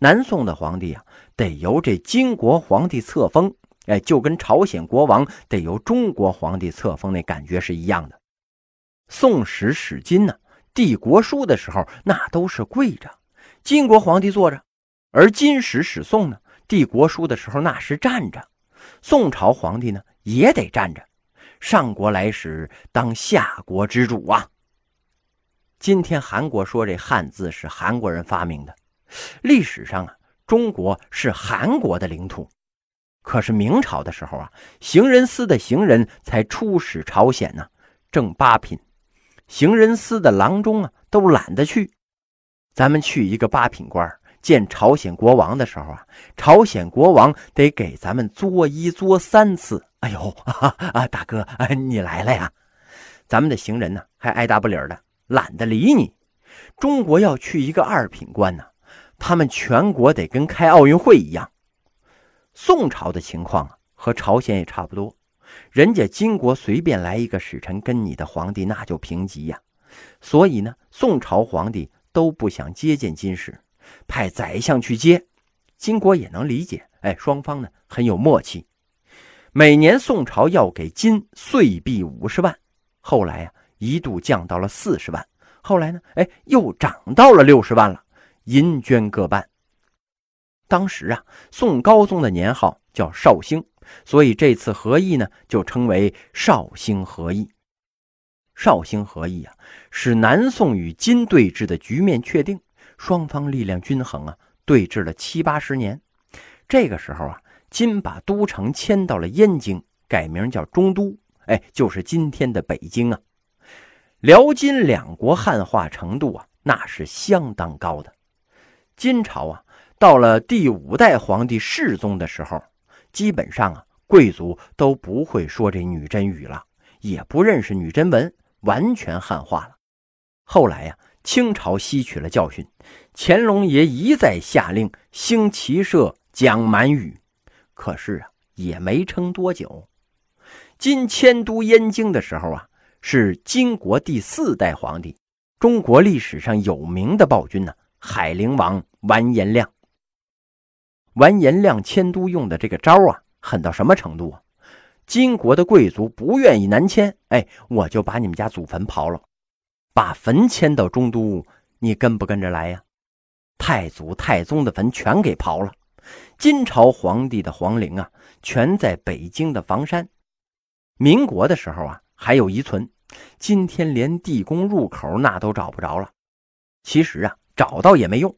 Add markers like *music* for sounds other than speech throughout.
南宋的皇帝啊，得由这金国皇帝册封，哎，就跟朝鲜国王得由中国皇帝册封那感觉是一样的。《宋史》史金呢，帝国书的时候那都是跪着，金国皇帝坐着；而《金史》史宋呢，帝国书的时候那是站着。宋朝皇帝呢也得站着，上国来时当下国之主啊。今天韩国说这汉字是韩国人发明的。历史上啊，中国是韩国的领土。可是明朝的时候啊，行人司的行人才出使朝鲜呢，正八品。行人司的郎中啊，都懒得去。咱们去一个八品官见朝鲜国王的时候啊，朝鲜国王得给咱们作揖作三次。哎呦 *laughs* 啊，大哥，你来了呀！咱们的行人呢，还爱答不理的，懒得理你。中国要去一个二品官呢。他们全国得跟开奥运会一样。宋朝的情况啊，和朝鲜也差不多。人家金国随便来一个使臣，跟你的皇帝那就平级呀。所以呢，宋朝皇帝都不想接见金使，派宰相去接。金国也能理解，哎，双方呢很有默契。每年宋朝要给金岁币五十万，后来啊一度降到了四十万，后来呢，哎又涨到了六十万了。银绢各半。当时啊，宋高宗的年号叫绍兴，所以这次和议呢，就称为绍兴和议。绍兴和议啊，使南宋与金对峙的局面确定，双方力量均衡啊，对峙了七八十年。这个时候啊，金把都城迁到了燕京，改名叫中都，哎，就是今天的北京啊。辽金两国汉化程度啊，那是相当高的。金朝啊，到了第五代皇帝世宗的时候，基本上啊，贵族都不会说这女真语了，也不认识女真文，完全汉化了。后来呀，清朝吸取了教训，乾隆爷一再下令兴骑射讲满语，可是啊，也没撑多久。金迁都燕京的时候啊，是金国第四代皇帝，中国历史上有名的暴君呢。海陵王完颜亮，完颜亮迁都用的这个招啊，狠到什么程度啊？金国的贵族不愿意南迁，哎，我就把你们家祖坟刨了，把坟迁到中都，你跟不跟着来呀？太祖、太宗的坟全给刨了，金朝皇帝的皇陵啊，全在北京的房山。民国的时候啊，还有遗存，今天连地宫入口那都找不着了。其实啊。找到也没用，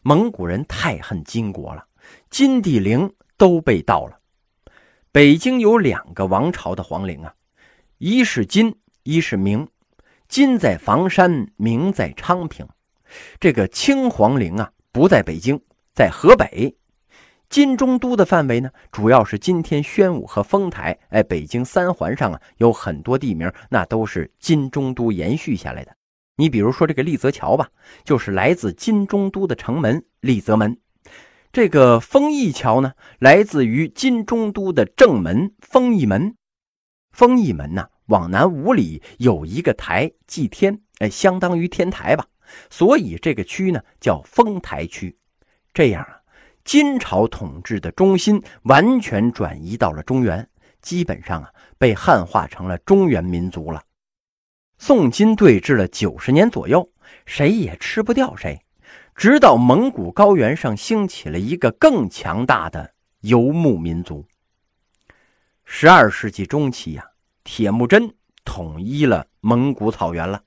蒙古人太恨金国了，金帝陵都被盗了。北京有两个王朝的皇陵啊，一是金，一是明。金在房山，明在昌平。这个清皇陵啊，不在北京，在河北。金中都的范围呢，主要是今天宣武和丰台。哎，北京三环上啊，有很多地名，那都是金中都延续下来的。你比如说这个丽泽桥吧，就是来自金中都的城门丽泽门。这个丰义桥呢，来自于金中都的正门丰义门。丰义门呢，往南五里有一个台祭天，哎，相当于天台吧。所以这个区呢叫丰台区。这样啊，金朝统治的中心完全转移到了中原，基本上啊被汉化成了中原民族了。宋金对峙了九十年左右，谁也吃不掉谁，直到蒙古高原上兴起了一个更强大的游牧民族。十二世纪中期呀，铁木真统一了蒙古草原了，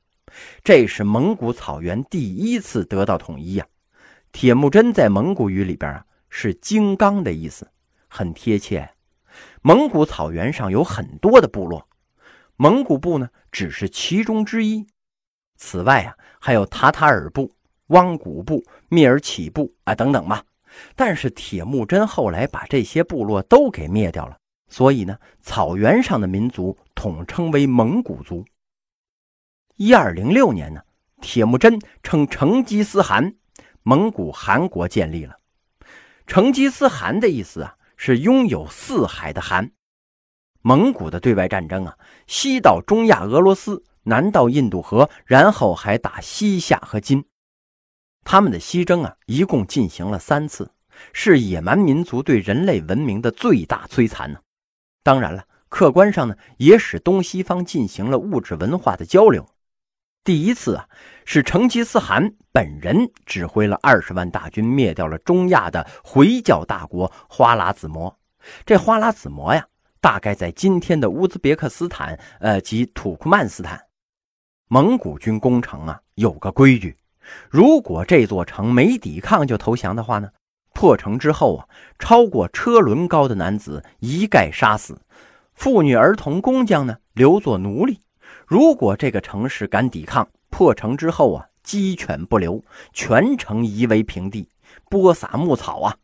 这是蒙古草原第一次得到统一呀。铁木真在蒙古语里边啊是“金刚”的意思，很贴切。蒙古草原上有很多的部落。蒙古部呢，只是其中之一。此外啊，还有塔塔尔部、汪古部、蔑尔乞部啊等等吧。但是铁木真后来把这些部落都给灭掉了，所以呢，草原上的民族统称为蒙古族。一二零六年呢，铁木真称成吉思汗，蒙古汗国建立了。成吉思汗的意思啊，是拥有四海的汗。蒙古的对外战争啊，西到中亚俄罗斯，南到印度河，然后还打西夏和金。他们的西征啊，一共进行了三次，是野蛮民族对人类文明的最大摧残呢。当然了，客观上呢，也使东西方进行了物质文化的交流。第一次啊，是成吉思汗本人指挥了二十万大军灭掉了中亚的回教大国花剌子模。这花剌子模呀，大概在今天的乌兹别克斯坦，呃及土库曼斯坦。蒙古军攻城啊，有个规矩。如果这座城没抵抗就投降的话呢，破城之后啊，超过车轮高的男子一概杀死，妇女、儿童、工匠呢留作奴隶。如果这个城市敢抵抗，破城之后啊，鸡犬不留，全城夷为平地，播撒牧草啊。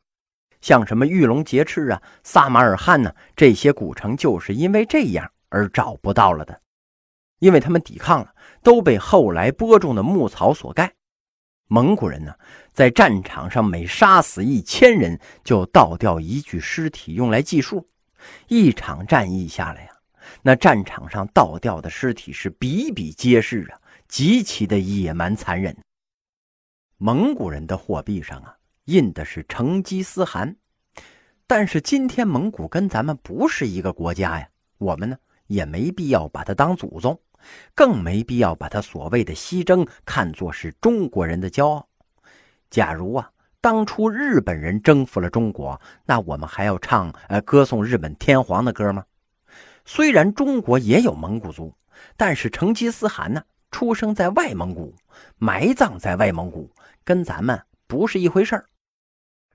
像什么玉龙劫赤啊、撒马尔罕呢，这些古城就是因为这样而找不到了的，因为他们抵抗了，都被后来播种的牧草所盖。蒙古人呢，在战场上每杀死一千人，就倒掉一具尸体用来计数。一场战役下来呀，那战场上倒掉的尸体是比比皆是啊，极其的野蛮残忍。蒙古人的货币上啊，印的是成吉思汗，但是今天蒙古跟咱们不是一个国家呀，我们呢也没必要把他当祖宗。更没必要把他所谓的西征看作是中国人的骄傲。假如啊，当初日本人征服了中国，那我们还要唱呃歌颂日本天皇的歌吗？虽然中国也有蒙古族，但是成吉思汗呢，出生在外蒙古，埋葬在外蒙古，跟咱们不是一回事儿。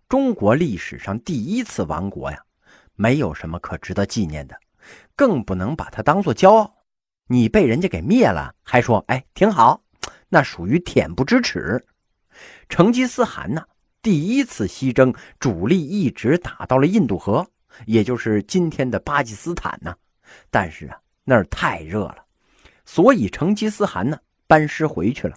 中国历史上第一次亡国呀，没有什么可值得纪念的，更不能把它当做骄傲。你被人家给灭了，还说哎挺好，那属于恬不知耻。成吉思汗呢，第一次西征主力一直打到了印度河，也就是今天的巴基斯坦呢。但是啊，那儿太热了，所以成吉思汗呢班师回去了。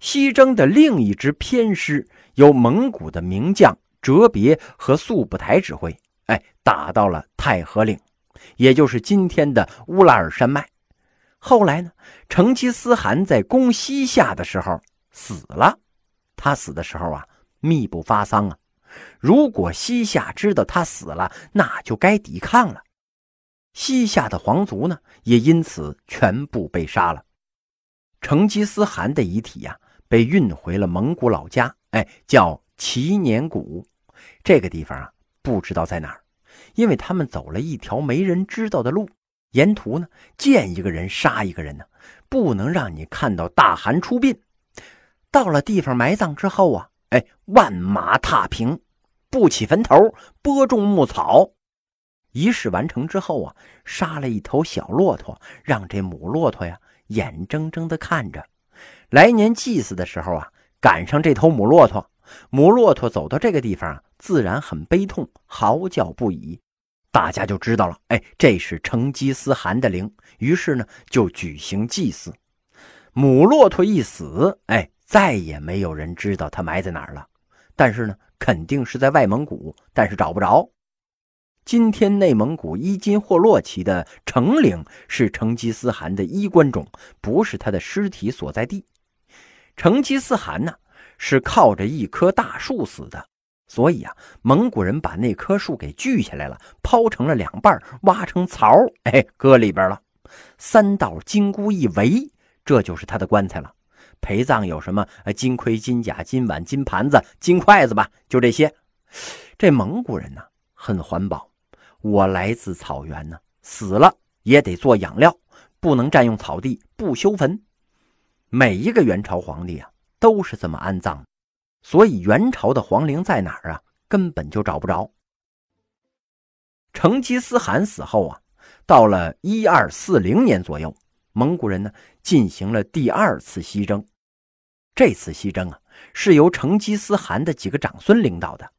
西征的另一支偏师由蒙古的名将哲别和速不台指挥，哎，打到了太和岭，也就是今天的乌拉尔山脉。后来呢？成吉思汗在攻西夏的时候死了。他死的时候啊，密不发丧啊。如果西夏知道他死了，那就该抵抗了。西夏的皇族呢，也因此全部被杀了。成吉思汗的遗体呀，被运回了蒙古老家，哎，叫祈年谷。这个地方啊，不知道在哪儿，因为他们走了一条没人知道的路。沿途呢，见一个人杀一个人呢，不能让你看到大汗出殡。到了地方埋葬之后啊，哎，万马踏平，不起坟头，播种牧草。仪式完成之后啊，杀了一头小骆驼，让这母骆驼呀眼睁睁地看着。来年祭祀的时候啊，赶上这头母骆驼，母骆驼走到这个地方啊，自然很悲痛，嚎叫不已。大家就知道了，哎，这是成吉思汗的灵。于是呢，就举行祭祀。母骆驼一死，哎，再也没有人知道他埋在哪儿了。但是呢，肯定是在外蒙古，但是找不着。今天内蒙古伊金霍洛旗的成陵是成吉思汗的衣冠冢，不是他的尸体所在地。成吉思汗呢，是靠着一棵大树死的。所以啊，蒙古人把那棵树给锯下来了，抛成了两半，挖成槽，哎，搁里边了。三道金箍一围，这就是他的棺材了。陪葬有什么？金盔、金甲、金碗、金盘子、金筷子吧，就这些。这蒙古人呢，很环保。我来自草原呢，死了也得做养料，不能占用草地，不修坟。每一个元朝皇帝啊，都是这么安葬的。所以元朝的皇陵在哪儿啊？根本就找不着。成吉思汗死后啊，到了一二四零年左右，蒙古人呢进行了第二次西征。这次西征啊，是由成吉思汗的几个长孙领导的，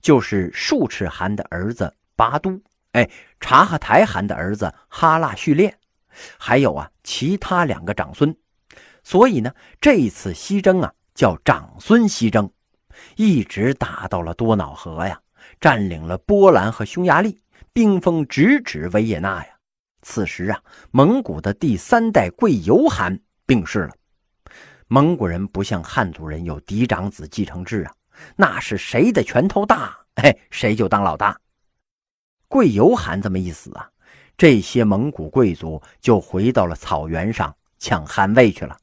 就是术赤汗的儿子拔都，哎，察哈台汗的儿子哈腊序列，还有啊其他两个长孙。所以呢，这次西征啊。叫长孙西征，一直打到了多瑙河呀，占领了波兰和匈牙利，兵锋直指维也纳呀。此时啊，蒙古的第三代贵由汗病逝了。蒙古人不像汉族人有嫡长子继承制啊，那是谁的拳头大，*laughs* 哎，谁就当老大。贵由汗这么一死啊，这些蒙古贵族就回到了草原上抢汗位去了，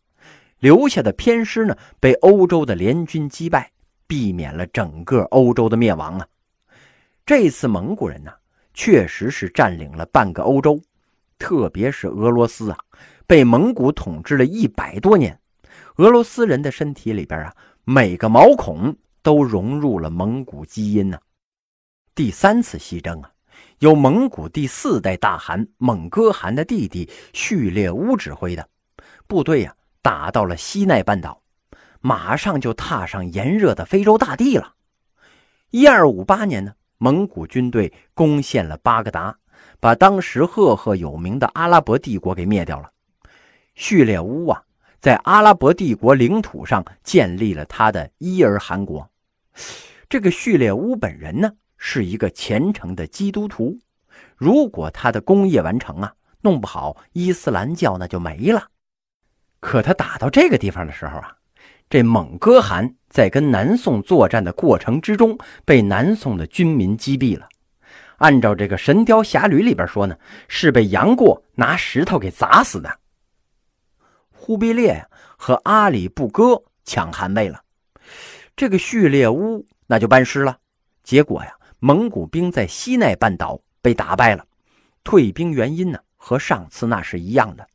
留下的偏师呢，被欧洲的联军击败，避免了整个欧洲的灭亡啊。这次蒙古人呢，确实是占领了半个欧洲，特别是俄罗斯啊，被蒙古统治了一百多年。俄罗斯人的身体里边啊，每个毛孔都融入了蒙古基因呢。第三次西征啊。由蒙古第四代大汗蒙哥汗的弟弟序列乌指挥的部队呀，打到了西奈半岛，马上就踏上炎热的非洲大地了。一二五八年呢，蒙古军队攻陷了巴格达，把当时赫赫有名的阿拉伯帝国给灭掉了。序列乌啊，在阿拉伯帝国领土上建立了他的伊尔汗国。这个序列乌本人呢？是一个虔诚的基督徒，如果他的功业完成啊，弄不好伊斯兰教那就没了。可他打到这个地方的时候啊，这蒙哥汗在跟南宋作战的过程之中，被南宋的军民击毙了。按照这个《神雕侠侣》里边说呢，是被杨过拿石头给砸死的。忽必烈呀和阿里不哥抢汗位了，这个序列乌那就班师了。结果呀。蒙古兵在西奈半岛被打败了，退兵原因呢和上次那是一样的。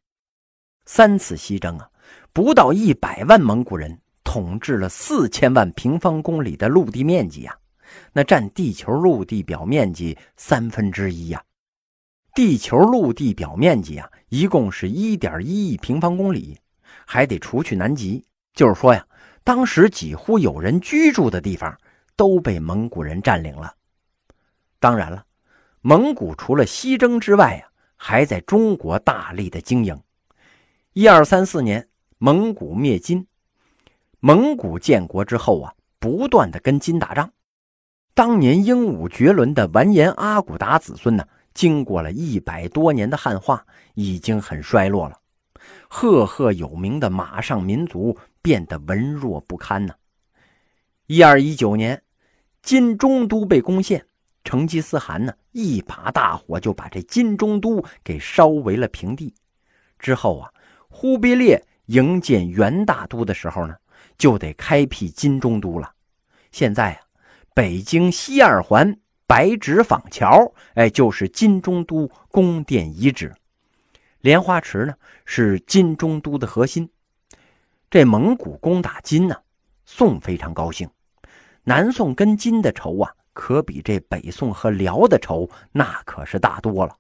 三次西征啊，不到一百万蒙古人统治了四千万平方公里的陆地面积呀，那占地球陆地表面积三分之一呀。地球陆地表面积啊，一共是一点一亿平方公里，还得除去南极，就是说呀，当时几乎有人居住的地方都被蒙古人占领了。当然了，蒙古除了西征之外啊，还在中国大力的经营。一二三四年，蒙古灭金。蒙古建国之后啊，不断的跟金打仗。当年英武绝伦的完颜阿骨达子孙呢，经过了一百多年的汉化，已经很衰落了。赫赫有名的马上民族变得文弱不堪呢。一二一九年，金中都被攻陷。成吉思汗呢，一把大火就把这金中都给烧为了平地。之后啊，忽必烈营建元大都的时候呢，就得开辟金中都了。现在啊，北京西二环白纸坊桥，哎，就是金中都宫殿遗址。莲花池呢，是金中都的核心。这蒙古攻打金呢，宋非常高兴。南宋跟金的仇啊。可比这北宋和辽的仇那可是大多了。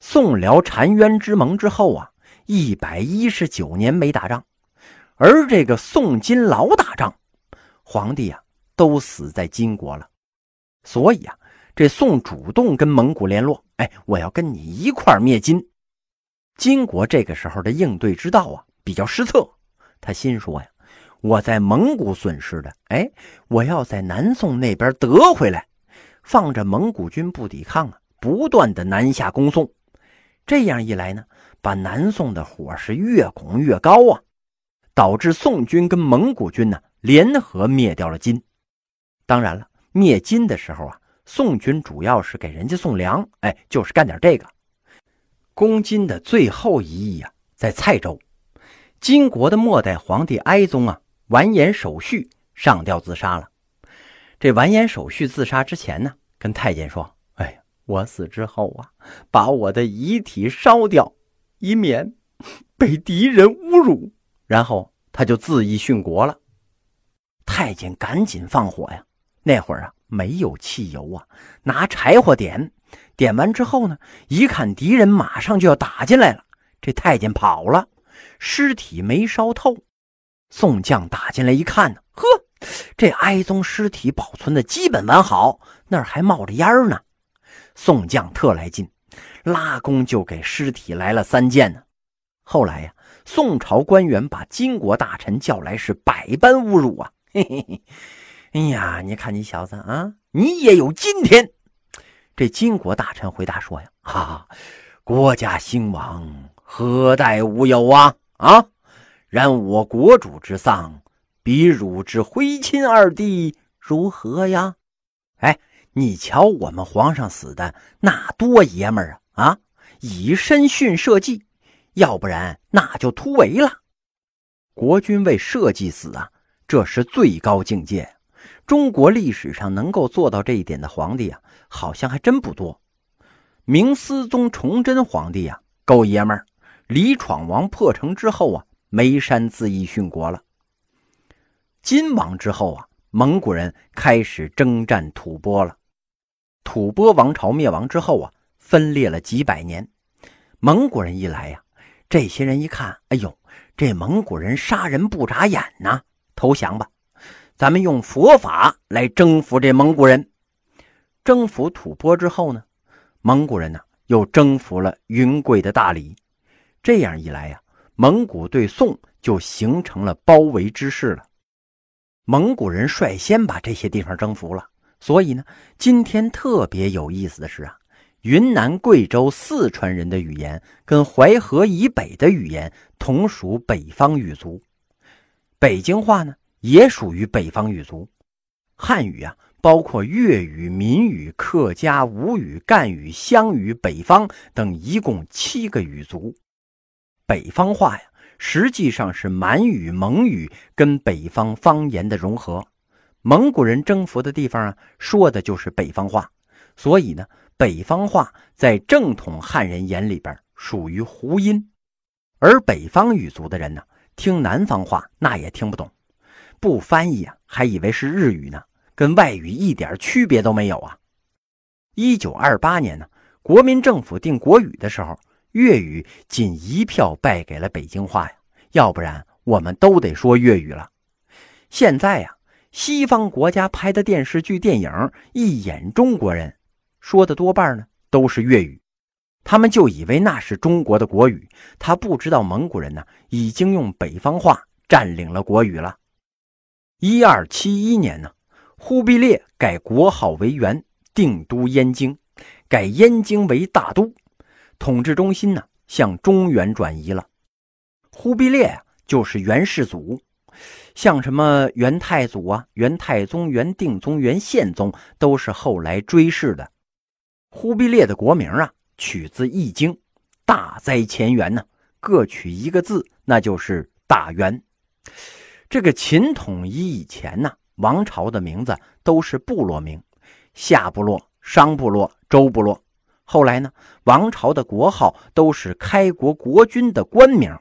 宋辽澶渊之盟之后啊，一百一十九年没打仗，而这个宋金老打仗，皇帝啊都死在金国了。所以啊，这宋主动跟蒙古联络，哎，我要跟你一块灭金。金国这个时候的应对之道啊比较失策，他心说呀。我在蒙古损失的，哎，我要在南宋那边得回来，放着蒙古军不抵抗啊，不断的南下攻宋，这样一来呢，把南宋的火是越拱越高啊，导致宋军跟蒙古军呢联合灭掉了金。当然了，灭金的时候啊，宋军主要是给人家送粮，哎，就是干点这个。攻金的最后一役啊，在蔡州，金国的末代皇帝哀宗啊。完颜守绪上吊自杀了。这完颜守绪自杀之前呢，跟太监说：“哎，我死之后啊，把我的遗体烧掉，以免被敌人侮辱。”然后他就自缢殉国了。太监赶紧放火呀！那会儿啊，没有汽油啊，拿柴火点。点完之后呢，一看敌人马上就要打进来了，这太监跑了，尸体没烧透。宋将打进来一看呢，呵，这哀宗尸体保存的基本完好，那儿还冒着烟呢。宋将特来劲，拉弓就给尸体来了三箭呢。后来呀，宋朝官员把金国大臣叫来，是百般侮辱啊。嘿嘿嘿，哎呀，你看你小子啊，你也有今天。这金国大臣回答说呀：“哈，国家兴亡，何待无有啊？啊！”然我国主之丧，比汝之徽钦二帝如何呀？哎，你瞧我们皇上死的那多爷们儿啊！啊，以身殉社稷，要不然那就突围了。国君为社稷死啊，这是最高境界。中国历史上能够做到这一点的皇帝啊，好像还真不多。明思宗崇祯皇帝啊，够爷们儿。李闯王破城之后啊，眉山自缢殉国了。金王之后啊，蒙古人开始征战吐蕃了。吐蕃王朝灭亡之后啊，分裂了几百年。蒙古人一来呀，这些人一看，哎呦，这蒙古人杀人不眨眼呐，投降吧。咱们用佛法来征服这蒙古人。征服吐蕃之后呢，蒙古人呢又征服了云贵的大理。这样一来呀，蒙古对宋就形成了包围之势了。蒙古人率先把这些地方征服了，所以呢，今天特别有意思的是啊，云南、贵州、四川人的语言跟淮河以北的语言同属北方语族，北京话呢。也属于北方语族，汉语啊，包括粤语、闽语、客家、吴语、赣语、湘语、北方等，一共七个语族。北方话呀，实际上是满语、蒙语跟北方方言的融合。蒙古人征服的地方啊，说的就是北方话，所以呢，北方话在正统汉人眼里边属于胡音，而北方语族的人呢，听南方话那也听不懂。不翻译啊，还以为是日语呢，跟外语一点区别都没有啊！一九二八年呢，国民政府定国语的时候，粤语仅一票败给了北京话呀，要不然我们都得说粤语了。现在呀，西方国家拍的电视剧、电影一演中国人，说的多半呢都是粤语，他们就以为那是中国的国语，他不知道蒙古人呢已经用北方话占领了国语了。一二七一年呢，忽必烈改国号为元，定都燕京，改燕京为大都，统治中心呢向中原转移了。忽必烈啊，就是元世祖，像什么元太祖啊、元太宗、元定宗、元宪宗，都是后来追谥的。忽必烈的国名啊，取自《易经》，大灾前元呢，各取一个字，那就是大元。这个秦统一以前呢，王朝的名字都是部落名，夏部落、商部落、周部落。后来呢，王朝的国号都是开国国君的官名。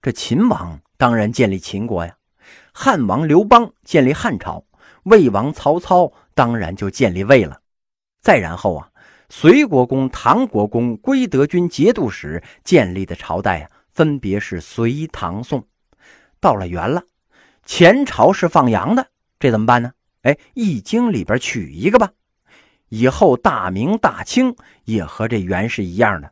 这秦王当然建立秦国呀，汉王刘邦建立汉朝，魏王曹操当然就建立魏了。再然后啊，隋国公、唐国公、归德军节度使建立的朝代啊，分别是隋、唐、宋。到了元了。前朝是放羊的，这怎么办呢？哎，《易经》里边取一个吧。以后大明、大清也和这元是一样的，